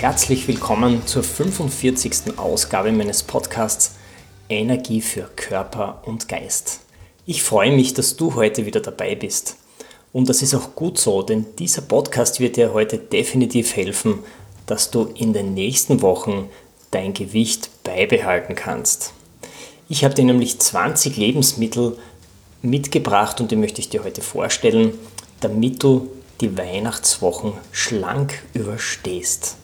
Herzlich willkommen zur 45. Ausgabe meines Podcasts Energie für Körper und Geist. Ich freue mich, dass du heute wieder dabei bist. Und das ist auch gut so, denn dieser Podcast wird dir heute definitiv helfen, dass du in den nächsten Wochen dein Gewicht beibehalten kannst. Ich habe dir nämlich 20 Lebensmittel mitgebracht und die möchte ich dir heute vorstellen, damit du die Weihnachtswochen schlank überstehst.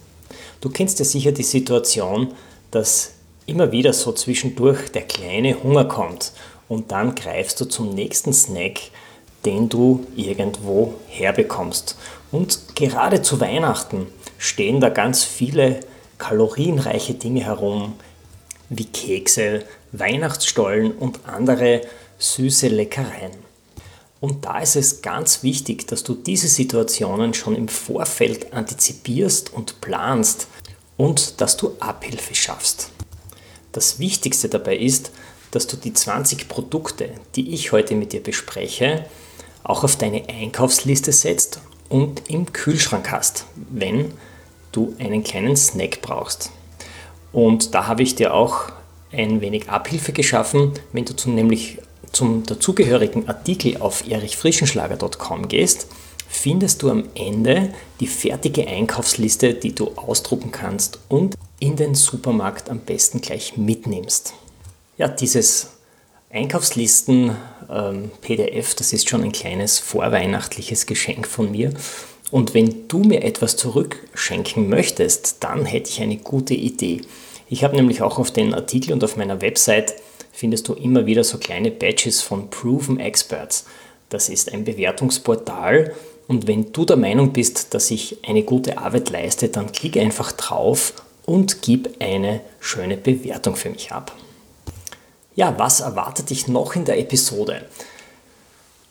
Du kennst ja sicher die Situation, dass immer wieder so zwischendurch der kleine Hunger kommt und dann greifst du zum nächsten Snack, den du irgendwo herbekommst. Und gerade zu Weihnachten stehen da ganz viele kalorienreiche Dinge herum, wie Kekse, Weihnachtsstollen und andere süße Leckereien. Und da ist es ganz wichtig, dass du diese Situationen schon im Vorfeld antizipierst und planst und dass du Abhilfe schaffst. Das Wichtigste dabei ist, dass du die 20 Produkte, die ich heute mit dir bespreche, auch auf deine Einkaufsliste setzt und im Kühlschrank hast, wenn du einen kleinen Snack brauchst. Und da habe ich dir auch ein wenig Abhilfe geschaffen, wenn du nämlich zum dazugehörigen Artikel auf erichfrischenschlager.com gehst, findest du am Ende die fertige Einkaufsliste, die du ausdrucken kannst und in den Supermarkt am besten gleich mitnimmst. Ja, dieses Einkaufslisten-PDF, ähm, das ist schon ein kleines vorweihnachtliches Geschenk von mir. Und wenn du mir etwas zurückschenken möchtest, dann hätte ich eine gute Idee. Ich habe nämlich auch auf den Artikel und auf meiner Website findest du immer wieder so kleine Badges von Proven Experts. Das ist ein Bewertungsportal und wenn du der Meinung bist, dass ich eine gute Arbeit leiste, dann klick einfach drauf und gib eine schöne Bewertung für mich ab. Ja, was erwartet dich noch in der Episode?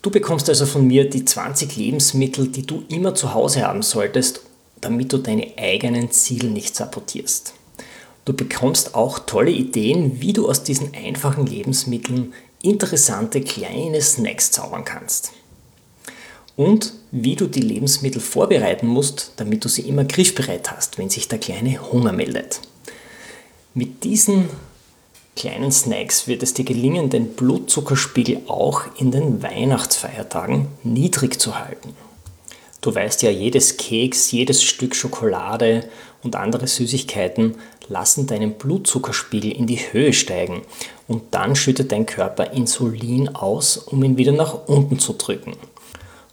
Du bekommst also von mir die 20 Lebensmittel, die du immer zu Hause haben solltest, damit du deine eigenen Ziele nicht sabotierst. Du bekommst auch tolle Ideen, wie du aus diesen einfachen Lebensmitteln interessante kleine Snacks zaubern kannst. Und wie du die Lebensmittel vorbereiten musst, damit du sie immer griffbereit hast, wenn sich der kleine Hunger meldet. Mit diesen kleinen Snacks wird es dir gelingen, den Blutzuckerspiegel auch in den Weihnachtsfeiertagen niedrig zu halten. Du weißt ja, jedes Keks, jedes Stück Schokolade und andere Süßigkeiten lassen deinen Blutzuckerspiegel in die Höhe steigen und dann schüttet dein Körper Insulin aus, um ihn wieder nach unten zu drücken.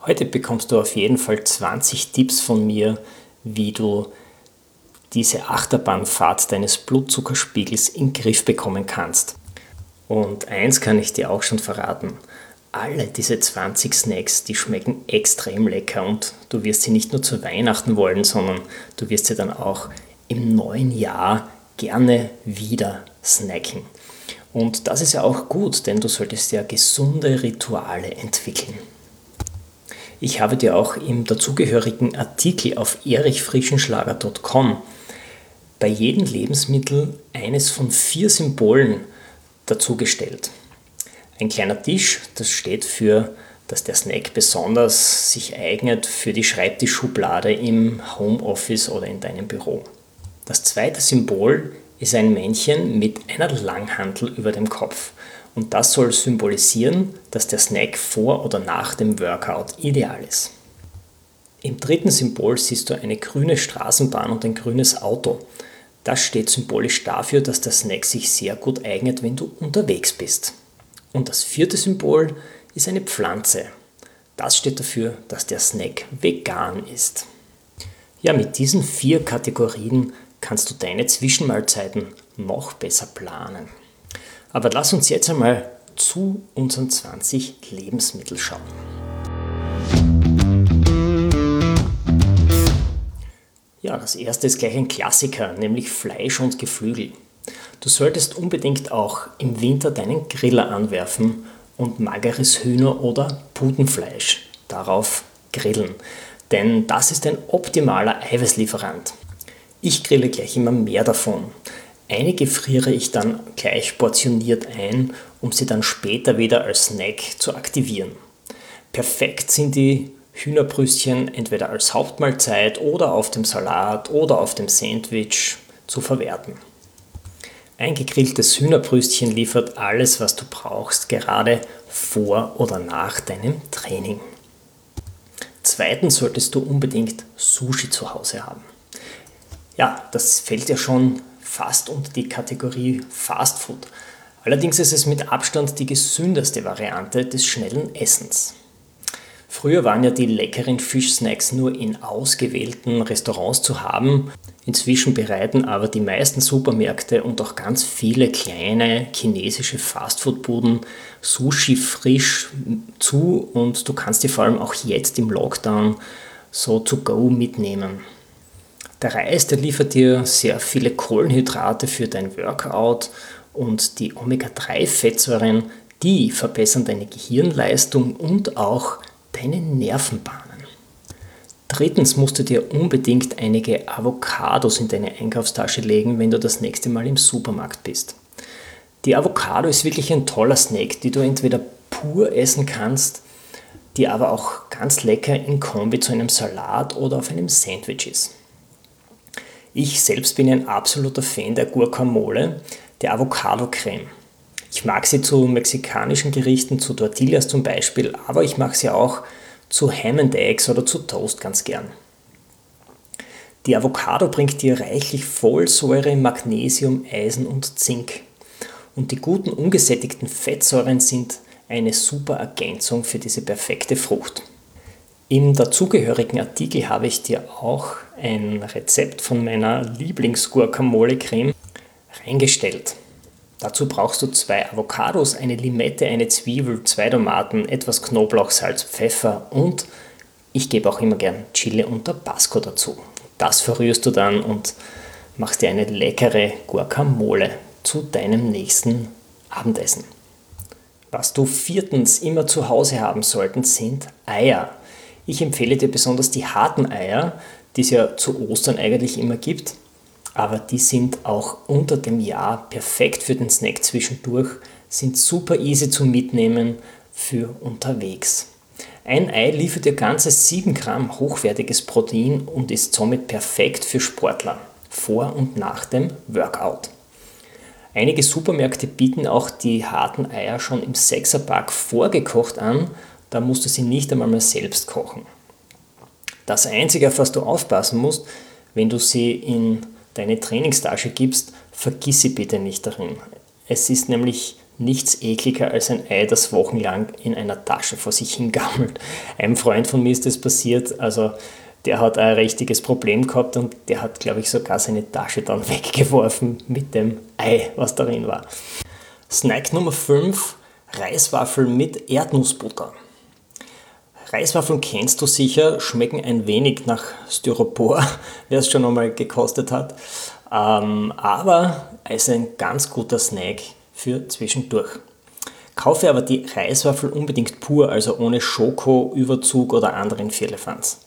Heute bekommst du auf jeden Fall 20 Tipps von mir, wie du diese Achterbahnfahrt deines Blutzuckerspiegels in den Griff bekommen kannst. Und eins kann ich dir auch schon verraten alle diese 20 Snacks, die schmecken extrem lecker und du wirst sie nicht nur zu Weihnachten wollen, sondern du wirst sie dann auch im neuen Jahr gerne wieder snacken. Und das ist ja auch gut, denn du solltest ja gesunde Rituale entwickeln. Ich habe dir auch im dazugehörigen Artikel auf erichfrischenschlager.com bei jedem Lebensmittel eines von vier Symbolen dazugestellt. Ein kleiner Tisch, das steht für, dass der Snack besonders sich eignet für die Schreibtischschublade im Homeoffice oder in deinem Büro. Das zweite Symbol ist ein Männchen mit einer Langhantel über dem Kopf. Und das soll symbolisieren, dass der Snack vor oder nach dem Workout ideal ist. Im dritten Symbol siehst du eine grüne Straßenbahn und ein grünes Auto. Das steht symbolisch dafür, dass der Snack sich sehr gut eignet, wenn du unterwegs bist. Und das vierte Symbol ist eine Pflanze. Das steht dafür, dass der Snack vegan ist. Ja, mit diesen vier Kategorien kannst du deine Zwischenmahlzeiten noch besser planen. Aber lass uns jetzt einmal zu unseren 20 Lebensmitteln schauen. Ja, das erste ist gleich ein Klassiker, nämlich Fleisch und Geflügel. Du solltest unbedingt auch im Winter deinen Griller anwerfen und mageres Hühner- oder Putenfleisch darauf grillen. Denn das ist ein optimaler Eiweißlieferant. Ich grille gleich immer mehr davon. Einige friere ich dann gleich portioniert ein, um sie dann später wieder als Snack zu aktivieren. Perfekt sind die Hühnerbrüstchen entweder als Hauptmahlzeit oder auf dem Salat oder auf dem Sandwich zu verwerten. Ein gegrilltes Hühnerbrüstchen liefert alles, was du brauchst, gerade vor oder nach deinem Training. Zweitens solltest du unbedingt Sushi zu Hause haben. Ja, das fällt ja schon fast unter die Kategorie Fast Food. Allerdings ist es mit Abstand die gesündeste Variante des schnellen Essens. Früher waren ja die leckeren Fischsnacks nur in ausgewählten Restaurants zu haben. Inzwischen bereiten aber die meisten Supermärkte und auch ganz viele kleine chinesische Fastfood-Buden Sushi frisch zu und du kannst die vor allem auch jetzt im Lockdown so to go mitnehmen. Der Reis, der liefert dir sehr viele Kohlenhydrate für dein Workout und die Omega-3-Fettsäuren, die verbessern deine Gehirnleistung und auch deine Nervenbahnen. Drittens musst du dir unbedingt einige Avocados in deine Einkaufstasche legen, wenn du das nächste Mal im Supermarkt bist. Die Avocado ist wirklich ein toller Snack, die du entweder pur essen kannst, die aber auch ganz lecker in Kombi zu einem Salat oder auf einem Sandwich ist. Ich selbst bin ein absoluter Fan der Guacamole, der Avocado-Creme. Ich mag sie zu mexikanischen Gerichten, zu Tortillas zum Beispiel, aber ich mag sie auch zu Ham and Eggs oder zu Toast ganz gern. Die Avocado bringt dir reichlich Folsäure, Magnesium, Eisen und Zink. Und die guten ungesättigten Fettsäuren sind eine super Ergänzung für diese perfekte Frucht. Im dazugehörigen Artikel habe ich dir auch ein Rezept von meiner Lieblings-Guacamole-Creme reingestellt. Dazu brauchst du zwei Avocados, eine Limette, eine Zwiebel, zwei Tomaten, etwas Knoblauch, Salz, Pfeffer und ich gebe auch immer gern Chili und Tabasco dazu. Das verrührst du dann und machst dir eine leckere Guacamole zu deinem nächsten Abendessen. Was du viertens immer zu Hause haben sollten, sind Eier. Ich empfehle dir besonders die harten Eier, die es ja zu Ostern eigentlich immer gibt aber die sind auch unter dem Jahr perfekt für den Snack zwischendurch, sind super easy zum Mitnehmen für unterwegs. Ein Ei liefert dir ganze 7 Gramm hochwertiges Protein und ist somit perfekt für Sportler vor und nach dem Workout. Einige Supermärkte bieten auch die harten Eier schon im Sechserpack vorgekocht an, da musst du sie nicht einmal mehr selbst kochen. Das Einzige, auf was du aufpassen musst, wenn du sie in deine Trainingstasche gibst, vergiss sie bitte nicht darin. Es ist nämlich nichts ekliger als ein Ei, das wochenlang in einer Tasche vor sich hingammelt. Einem Freund von mir ist das passiert, also der hat ein richtiges Problem gehabt und der hat, glaube ich, sogar seine Tasche dann weggeworfen mit dem Ei, was darin war. Snack Nummer 5, Reiswaffeln mit Erdnussbutter. Reiswaffeln kennst du sicher, schmecken ein wenig nach Styropor, wer es schon einmal gekostet hat. Ähm, aber es ist ein ganz guter Snack für zwischendurch. Kaufe aber die Reiswaffel unbedingt pur, also ohne Schoko, Überzug oder anderen Firlefanz.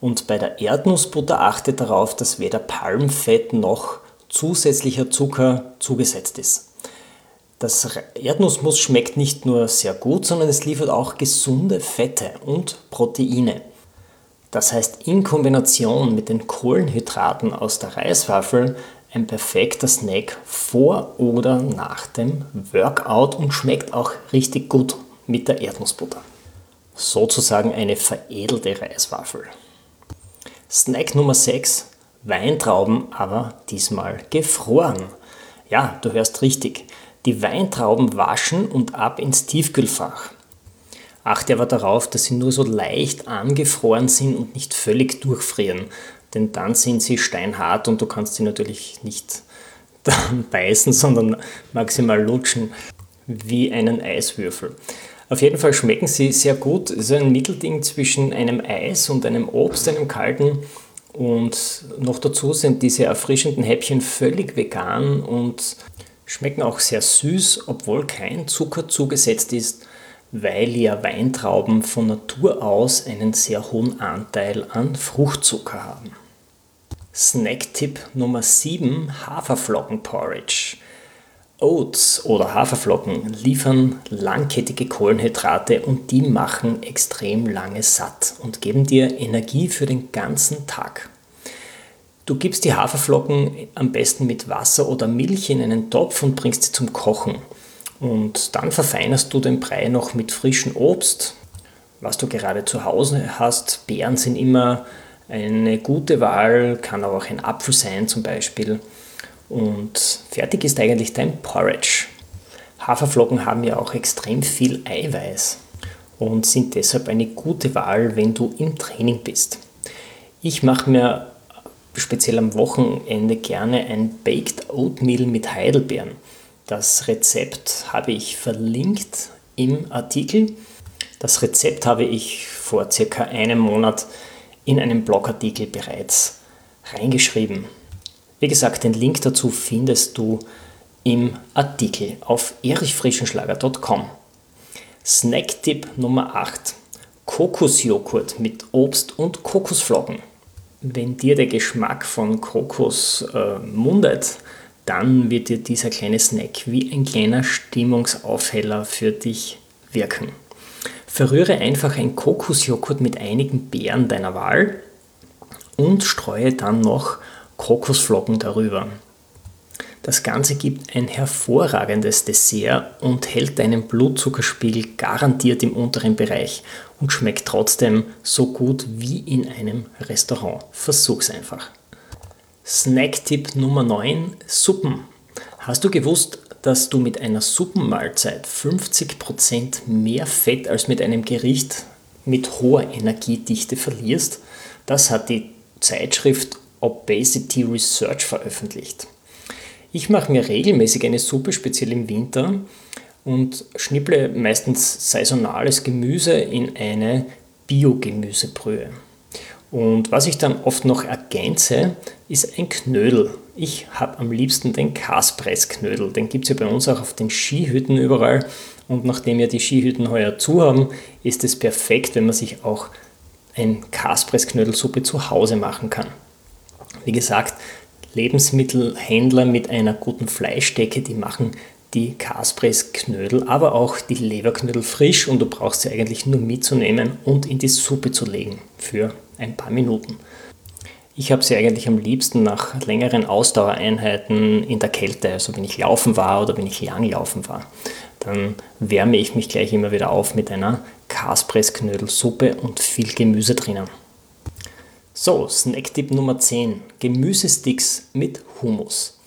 Und bei der Erdnussbutter achte darauf, dass weder Palmfett noch zusätzlicher Zucker zugesetzt ist. Das Erdnussmus schmeckt nicht nur sehr gut, sondern es liefert auch gesunde Fette und Proteine. Das heißt, in Kombination mit den Kohlenhydraten aus der Reiswaffel ein perfekter Snack vor oder nach dem Workout und schmeckt auch richtig gut mit der Erdnussbutter. Sozusagen eine veredelte Reiswaffel. Snack Nummer 6, Weintrauben, aber diesmal gefroren. Ja, du hörst richtig die Weintrauben waschen und ab ins Tiefkühlfach. Achte aber darauf, dass sie nur so leicht angefroren sind und nicht völlig durchfrieren, denn dann sind sie steinhart und du kannst sie natürlich nicht beißen, sondern maximal lutschen. wie einen Eiswürfel. Auf jeden Fall schmecken sie sehr gut. Es ist ein Mittelding zwischen einem Eis und einem Obst, einem kalten. Und noch dazu sind diese erfrischenden Häppchen völlig vegan und schmecken auch sehr süß, obwohl kein Zucker zugesetzt ist, weil ja Weintrauben von Natur aus einen sehr hohen Anteil an Fruchtzucker haben. Snacktipp Nummer 7 Haferflockenporridge. Oats oder Haferflocken liefern langkettige Kohlenhydrate und die machen extrem lange satt und geben dir Energie für den ganzen Tag. Du gibst die Haferflocken am besten mit Wasser oder Milch in einen Topf und bringst sie zum Kochen. Und dann verfeinerst du den Brei noch mit frischem Obst, was du gerade zu Hause hast. Beeren sind immer eine gute Wahl, kann aber auch ein Apfel sein zum Beispiel. Und fertig ist eigentlich dein Porridge. Haferflocken haben ja auch extrem viel Eiweiß und sind deshalb eine gute Wahl, wenn du im Training bist. Ich mache mir speziell am Wochenende gerne ein Baked Oatmeal mit Heidelbeeren. Das Rezept habe ich verlinkt im Artikel. Das Rezept habe ich vor circa einem Monat in einem Blogartikel bereits reingeschrieben. Wie gesagt, den Link dazu findest du im Artikel auf erichfrischenschlager.com. Snacktipp Nummer 8. Kokosjoghurt mit Obst und Kokosflocken. Wenn dir der Geschmack von Kokos äh, mundet, dann wird dir dieser kleine Snack wie ein kleiner Stimmungsaufheller für dich wirken. Verrühre einfach ein Kokosjoghurt mit einigen Beeren deiner Wahl und streue dann noch Kokosflocken darüber. Das Ganze gibt ein hervorragendes Dessert und hält deinen Blutzuckerspiegel garantiert im unteren Bereich und schmeckt trotzdem so gut wie in einem Restaurant. Versuch's einfach. Snacktipp Nummer 9: Suppen. Hast du gewusst, dass du mit einer Suppenmahlzeit 50% mehr Fett als mit einem Gericht mit hoher Energiedichte verlierst? Das hat die Zeitschrift Obesity Research veröffentlicht. Ich mache mir regelmäßig eine Suppe, speziell im Winter, und schnipple meistens saisonales Gemüse in eine Biogemüsebrühe. Und was ich dann oft noch ergänze, ist ein Knödel. Ich habe am liebsten den Kaspressknödel. Den gibt es ja bei uns auch auf den Skihütten überall. Und nachdem ja die Skihütten heuer zu haben, ist es perfekt, wenn man sich auch ein Kaspressknödelsuppe zu Hause machen kann. Wie gesagt, Lebensmittelhändler mit einer guten Fleischdecke, die machen die Kaspress-Knödel, aber auch die Leberknödel frisch und du brauchst sie eigentlich nur mitzunehmen und in die Suppe zu legen für ein paar Minuten. Ich habe sie eigentlich am liebsten nach längeren Ausdauereinheiten in der Kälte, also wenn ich laufen war oder wenn ich lang laufen war. Dann wärme ich mich gleich immer wieder auf mit einer Kaspressknödelsuppe und viel Gemüse drinnen. So, Snacktipp Nummer 10. Gemüsesticks mit Hummus.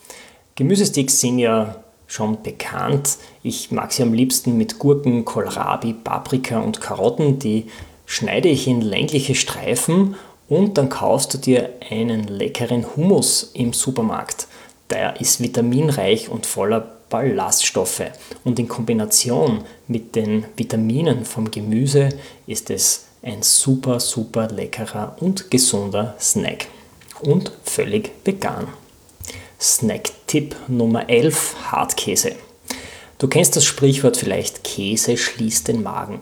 Gemüsesticks sind ja schon bekannt. Ich mag sie am liebsten mit Gurken, Kohlrabi, Paprika und Karotten. Die schneide ich in längliche Streifen und dann kaufst du dir einen leckeren Hummus im Supermarkt. Der ist vitaminreich und voller Ballaststoffe und in Kombination mit den Vitaminen vom Gemüse ist es ein super, super leckerer und gesunder Snack und völlig vegan. Snack-Tipp Nummer 11: Hartkäse. Du kennst das Sprichwort vielleicht, Käse schließt den Magen.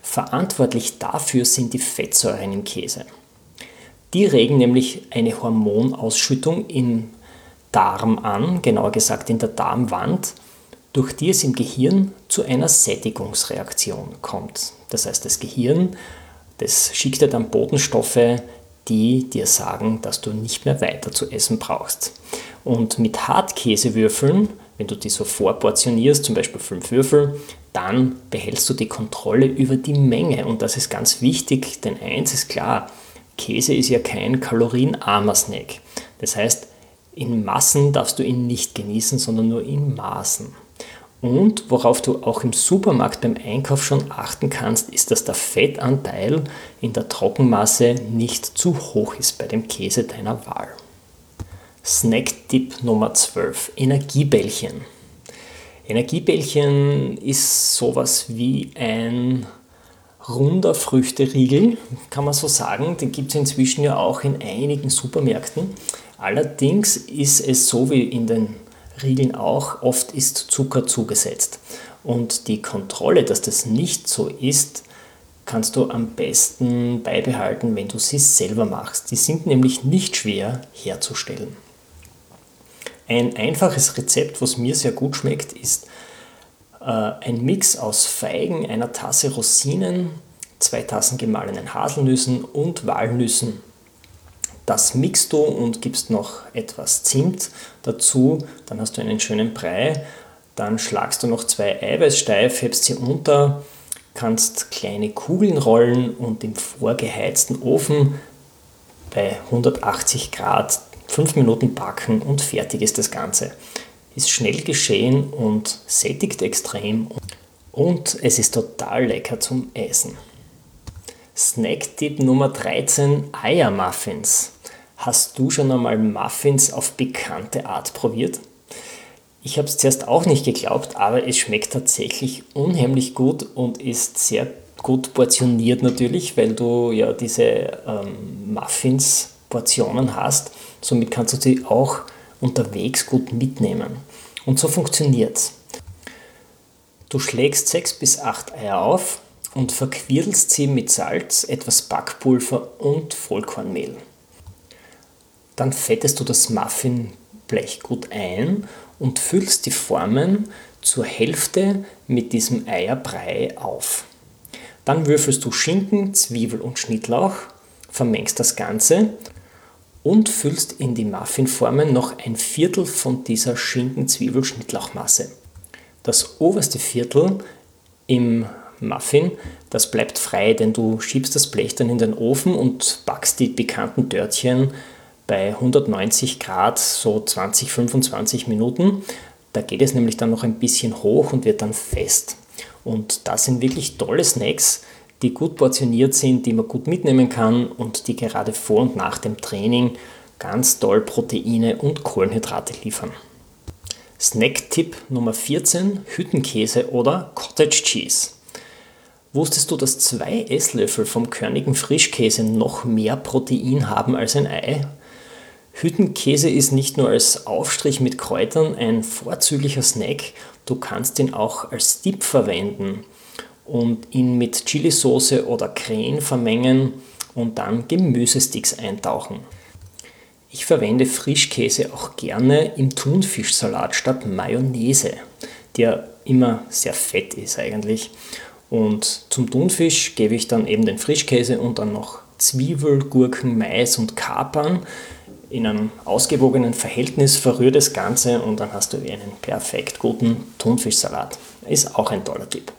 Verantwortlich dafür sind die Fettsäuren im Käse. Die regen nämlich eine Hormonausschüttung im Darm an, genauer gesagt in der Darmwand, durch die es im Gehirn zu einer Sättigungsreaktion kommt. Das heißt, das Gehirn das schickt dir dann Botenstoffe, die dir sagen, dass du nicht mehr weiter zu essen brauchst. Und mit Hartkäsewürfeln, wenn du die so vorportionierst, zum Beispiel fünf Würfel, dann behältst du die Kontrolle über die Menge. Und das ist ganz wichtig, denn eins ist klar, Käse ist ja kein kalorienarmer Snack. Das heißt, in Massen darfst du ihn nicht genießen, sondern nur in Maßen. Und worauf du auch im Supermarkt beim Einkauf schon achten kannst, ist, dass der Fettanteil in der Trockenmasse nicht zu hoch ist bei dem Käse deiner Wahl. Snack-Tipp Nummer 12. Energiebällchen. Energiebällchen ist sowas wie ein runder Früchteriegel, kann man so sagen. Den gibt es inzwischen ja auch in einigen Supermärkten. Allerdings ist es so wie in den Riegeln auch, oft ist Zucker zugesetzt. Und die Kontrolle, dass das nicht so ist, kannst du am besten beibehalten, wenn du sie selber machst. Die sind nämlich nicht schwer herzustellen. Ein einfaches Rezept, was mir sehr gut schmeckt, ist äh, ein Mix aus Feigen, einer Tasse Rosinen, zwei Tassen gemahlenen Haselnüssen und Walnüssen. Das mixt du und gibst noch etwas Zimt dazu, dann hast du einen schönen Brei. Dann schlagst du noch zwei Eiweiß steif, hebst sie unter, kannst kleine Kugeln rollen und im vorgeheizten Ofen bei 180 Grad 5 Minuten backen und fertig ist das Ganze. Ist schnell geschehen und sättigt extrem und es ist total lecker zum Essen. Snack-Tipp Nummer 13: Eiermuffins. Hast du schon einmal Muffins auf bekannte Art probiert? Ich habe es zuerst auch nicht geglaubt, aber es schmeckt tatsächlich unheimlich gut und ist sehr gut portioniert natürlich, weil du ja diese ähm, Muffins Portionen hast. Somit kannst du sie auch unterwegs gut mitnehmen. Und so funktioniert es. Du schlägst sechs bis acht Eier auf und verquirlst sie mit Salz, etwas Backpulver und Vollkornmehl. Dann fettest du das Muffinblech gut ein und füllst die Formen zur Hälfte mit diesem Eierbrei auf. Dann würfelst du Schinken, Zwiebel und Schnittlauch, vermengst das Ganze und füllst in die Muffinformen noch ein Viertel von dieser Schinken-Zwiebel-Schnittlauchmasse. Das oberste Viertel im Muffin, das bleibt frei, denn du schiebst das Blech dann in den Ofen und backst die bekannten Dörtchen bei 190 Grad so 20, 25 Minuten. Da geht es nämlich dann noch ein bisschen hoch und wird dann fest. Und das sind wirklich tolle Snacks, die gut portioniert sind, die man gut mitnehmen kann und die gerade vor und nach dem Training ganz toll Proteine und Kohlenhydrate liefern. Snack-Tipp Nummer 14: Hüttenkäse oder Cottage Cheese. Wusstest du, dass zwei Esslöffel vom körnigen Frischkäse noch mehr Protein haben als ein Ei? Hüttenkäse ist nicht nur als Aufstrich mit Kräutern ein vorzüglicher Snack, du kannst ihn auch als Dip verwenden und ihn mit Chilisauce oder Creme vermengen und dann Gemüsesticks eintauchen. Ich verwende Frischkäse auch gerne im Thunfischsalat statt Mayonnaise, der immer sehr fett ist eigentlich. Und zum Thunfisch gebe ich dann eben den Frischkäse und dann noch Zwiebel, Gurken, Mais und Kapern in einem ausgewogenen Verhältnis, verrührt das Ganze und dann hast du einen perfekt guten Thunfischsalat. Ist auch ein toller Tipp.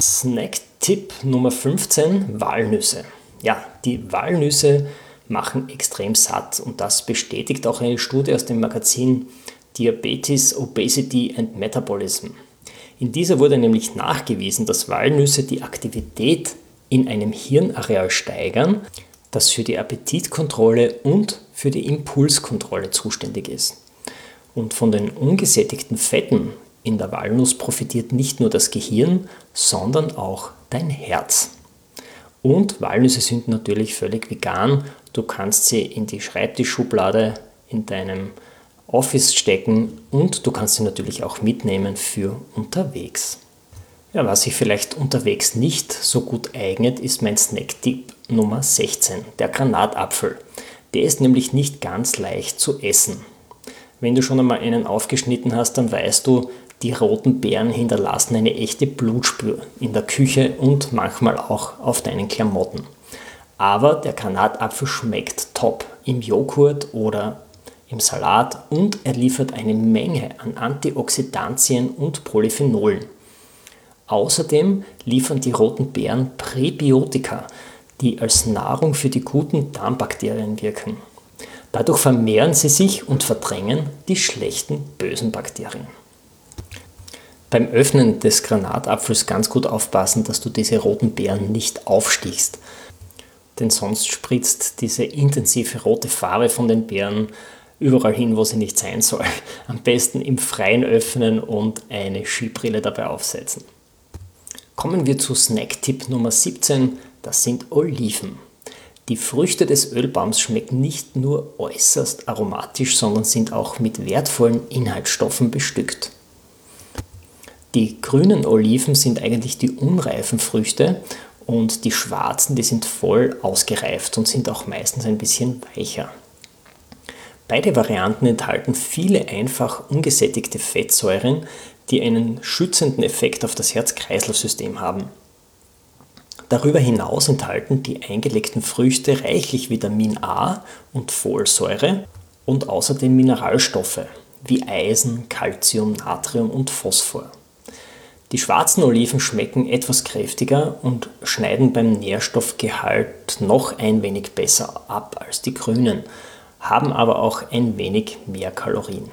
Snack-Tipp Nummer 15, Walnüsse. Ja, die Walnüsse machen extrem satt und das bestätigt auch eine Studie aus dem Magazin Diabetes, Obesity and Metabolism. In dieser wurde nämlich nachgewiesen, dass Walnüsse die Aktivität in einem Hirnareal steigern, das für die Appetitkontrolle und für die Impulskontrolle zuständig ist. Und von den ungesättigten Fetten in der Walnuss profitiert nicht nur das Gehirn, sondern auch dein Herz. Und Walnüsse sind natürlich völlig vegan. Du kannst sie in die Schreibtischschublade in deinem Office stecken und du kannst sie natürlich auch mitnehmen für unterwegs. Ja, was sich vielleicht unterwegs nicht so gut eignet, ist mein Snack-Tipp Nummer 16, der Granatapfel. Der ist nämlich nicht ganz leicht zu essen. Wenn du schon einmal einen aufgeschnitten hast, dann weißt du, die roten Beeren hinterlassen eine echte Blutspur in der Küche und manchmal auch auf deinen Klamotten. Aber der Granatapfel schmeckt top im Joghurt oder im Salat und er liefert eine Menge an Antioxidantien und Polyphenolen. Außerdem liefern die roten Beeren Präbiotika, die als Nahrung für die guten Darmbakterien wirken. Dadurch vermehren sie sich und verdrängen die schlechten bösen Bakterien. Beim Öffnen des Granatapfels ganz gut aufpassen, dass du diese roten Beeren nicht aufstichst. Denn sonst spritzt diese intensive rote Farbe von den Beeren überall hin, wo sie nicht sein soll. Am besten im Freien öffnen und eine Skibrille dabei aufsetzen. Kommen wir zu Snack-Tipp Nummer 17, das sind Oliven. Die Früchte des Ölbaums schmecken nicht nur äußerst aromatisch, sondern sind auch mit wertvollen Inhaltsstoffen bestückt. Die grünen Oliven sind eigentlich die unreifen Früchte und die schwarzen, die sind voll ausgereift und sind auch meistens ein bisschen weicher. Beide Varianten enthalten viele einfach ungesättigte Fettsäuren, die einen schützenden Effekt auf das Herz-Kreislauf-System haben. Darüber hinaus enthalten die eingelegten Früchte reichlich Vitamin A und Folsäure und außerdem Mineralstoffe wie Eisen, Calcium, Natrium und Phosphor. Die schwarzen Oliven schmecken etwas kräftiger und schneiden beim Nährstoffgehalt noch ein wenig besser ab als die grünen, haben aber auch ein wenig mehr Kalorien.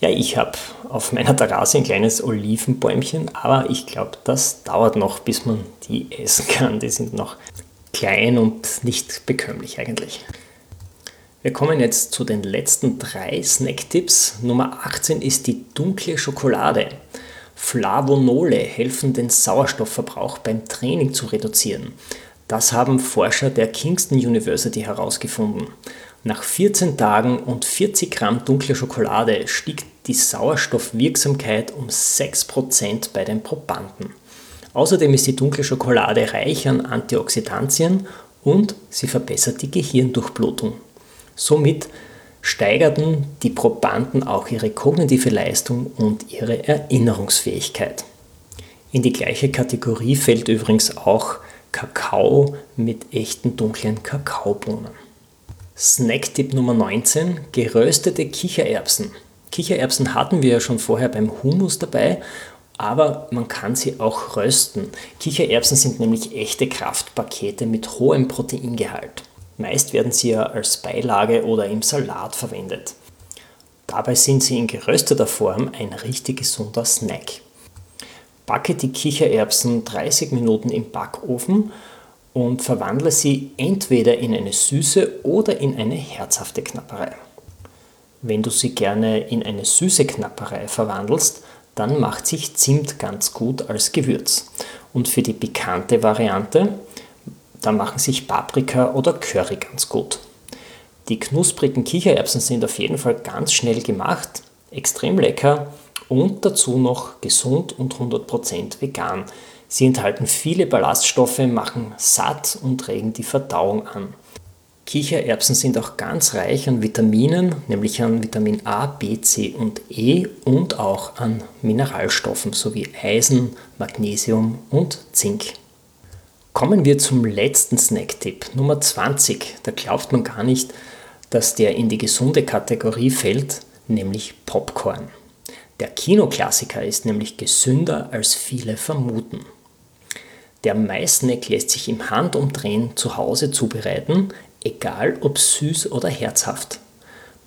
Ja, ich habe auf meiner Terrasse ein kleines Olivenbäumchen, aber ich glaube, das dauert noch, bis man die essen kann. Die sind noch klein und nicht bekömmlich eigentlich. Wir kommen jetzt zu den letzten drei Snacktipps. Nummer 18 ist die dunkle Schokolade. Flavonole helfen den Sauerstoffverbrauch beim Training zu reduzieren. Das haben Forscher der Kingston University herausgefunden. Nach 14 Tagen und 40 Gramm dunkler Schokolade stieg die Sauerstoffwirksamkeit um 6% bei den Probanden. Außerdem ist die dunkle Schokolade reich an Antioxidantien und sie verbessert die Gehirndurchblutung. Somit steigerten die Probanden auch ihre kognitive Leistung und ihre Erinnerungsfähigkeit. In die gleiche Kategorie fällt übrigens auch Kakao mit echten dunklen Kakaobohnen. Snacktipp Nummer 19: geröstete Kichererbsen. Kichererbsen hatten wir ja schon vorher beim Hummus dabei, aber man kann sie auch rösten. Kichererbsen sind nämlich echte Kraftpakete mit hohem Proteingehalt. Meist werden sie ja als Beilage oder im Salat verwendet. Dabei sind sie in gerösteter Form ein richtig gesunder Snack. Backe die Kichererbsen 30 Minuten im Backofen und verwandle sie entweder in eine süße oder in eine herzhafte Knapperei. Wenn du sie gerne in eine süße Knapperei verwandelst, dann macht sich Zimt ganz gut als Gewürz. Und für die pikante Variante, da machen sich Paprika oder Curry ganz gut. Die knusprigen Kichererbsen sind auf jeden Fall ganz schnell gemacht, extrem lecker und dazu noch gesund und 100% vegan. Sie enthalten viele Ballaststoffe, machen satt und regen die Verdauung an. Kichererbsen sind auch ganz reich an Vitaminen, nämlich an Vitamin A, B, C und E und auch an Mineralstoffen sowie Eisen, Magnesium und Zink. Kommen wir zum letzten Snacktipp, Nummer 20. Da glaubt man gar nicht, dass der in die gesunde Kategorie fällt, nämlich Popcorn. Der Kinoklassiker ist nämlich gesünder als viele vermuten. Der Maisnack lässt sich im Handumdrehen zu Hause zubereiten, egal ob süß oder herzhaft.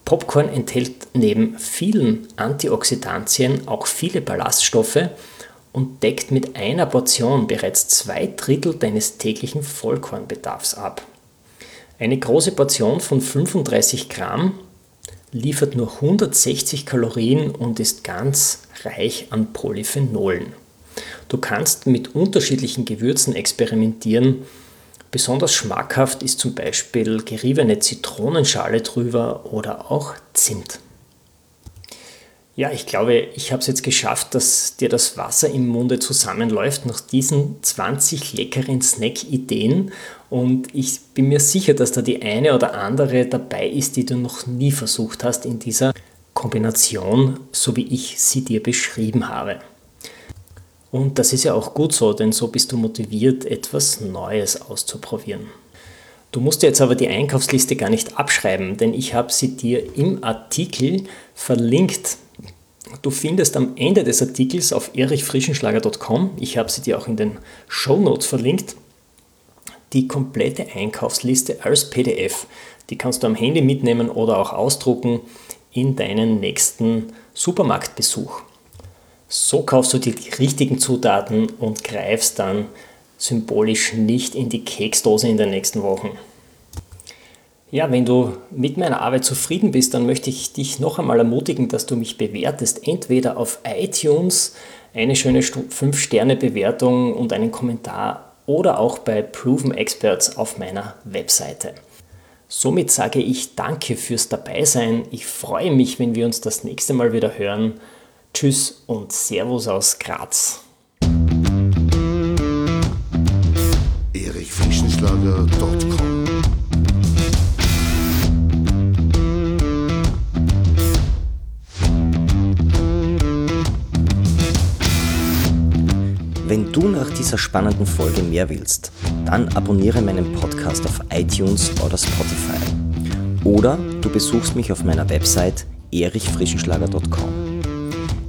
Popcorn enthält neben vielen Antioxidantien auch viele Ballaststoffe und deckt mit einer Portion bereits zwei Drittel deines täglichen Vollkornbedarfs ab. Eine große Portion von 35 Gramm liefert nur 160 Kalorien und ist ganz reich an Polyphenolen. Du kannst mit unterschiedlichen Gewürzen experimentieren. Besonders schmackhaft ist zum Beispiel geriebene Zitronenschale drüber oder auch Zimt. Ja, ich glaube, ich habe es jetzt geschafft, dass dir das Wasser im Munde zusammenläuft nach diesen 20 leckeren Snack-Ideen. Und ich bin mir sicher, dass da die eine oder andere dabei ist, die du noch nie versucht hast in dieser Kombination, so wie ich sie dir beschrieben habe. Und das ist ja auch gut so, denn so bist du motiviert, etwas Neues auszuprobieren. Du musst jetzt aber die Einkaufsliste gar nicht abschreiben, denn ich habe sie dir im Artikel verlinkt. Du findest am Ende des Artikels auf erichfrischenschlager.com, ich habe sie dir auch in den Show Notes verlinkt, die komplette Einkaufsliste als PDF. Die kannst du am Handy mitnehmen oder auch ausdrucken in deinen nächsten Supermarktbesuch. So kaufst du die richtigen Zutaten und greifst dann symbolisch nicht in die Keksdose in den nächsten Wochen. Ja, wenn du mit meiner Arbeit zufrieden bist, dann möchte ich dich noch einmal ermutigen, dass du mich bewertest, entweder auf iTunes, eine schöne 5-Sterne-Bewertung und einen Kommentar oder auch bei Proven Experts auf meiner Webseite. Somit sage ich danke fürs Dabeisein. Ich freue mich, wenn wir uns das nächste Mal wieder hören. Tschüss und Servus aus Graz. erichfrischenschlager.com Wenn du nach dieser spannenden Folge mehr willst, dann abonniere meinen Podcast auf iTunes oder Spotify. Oder du besuchst mich auf meiner Website erichfrischenschlager.com.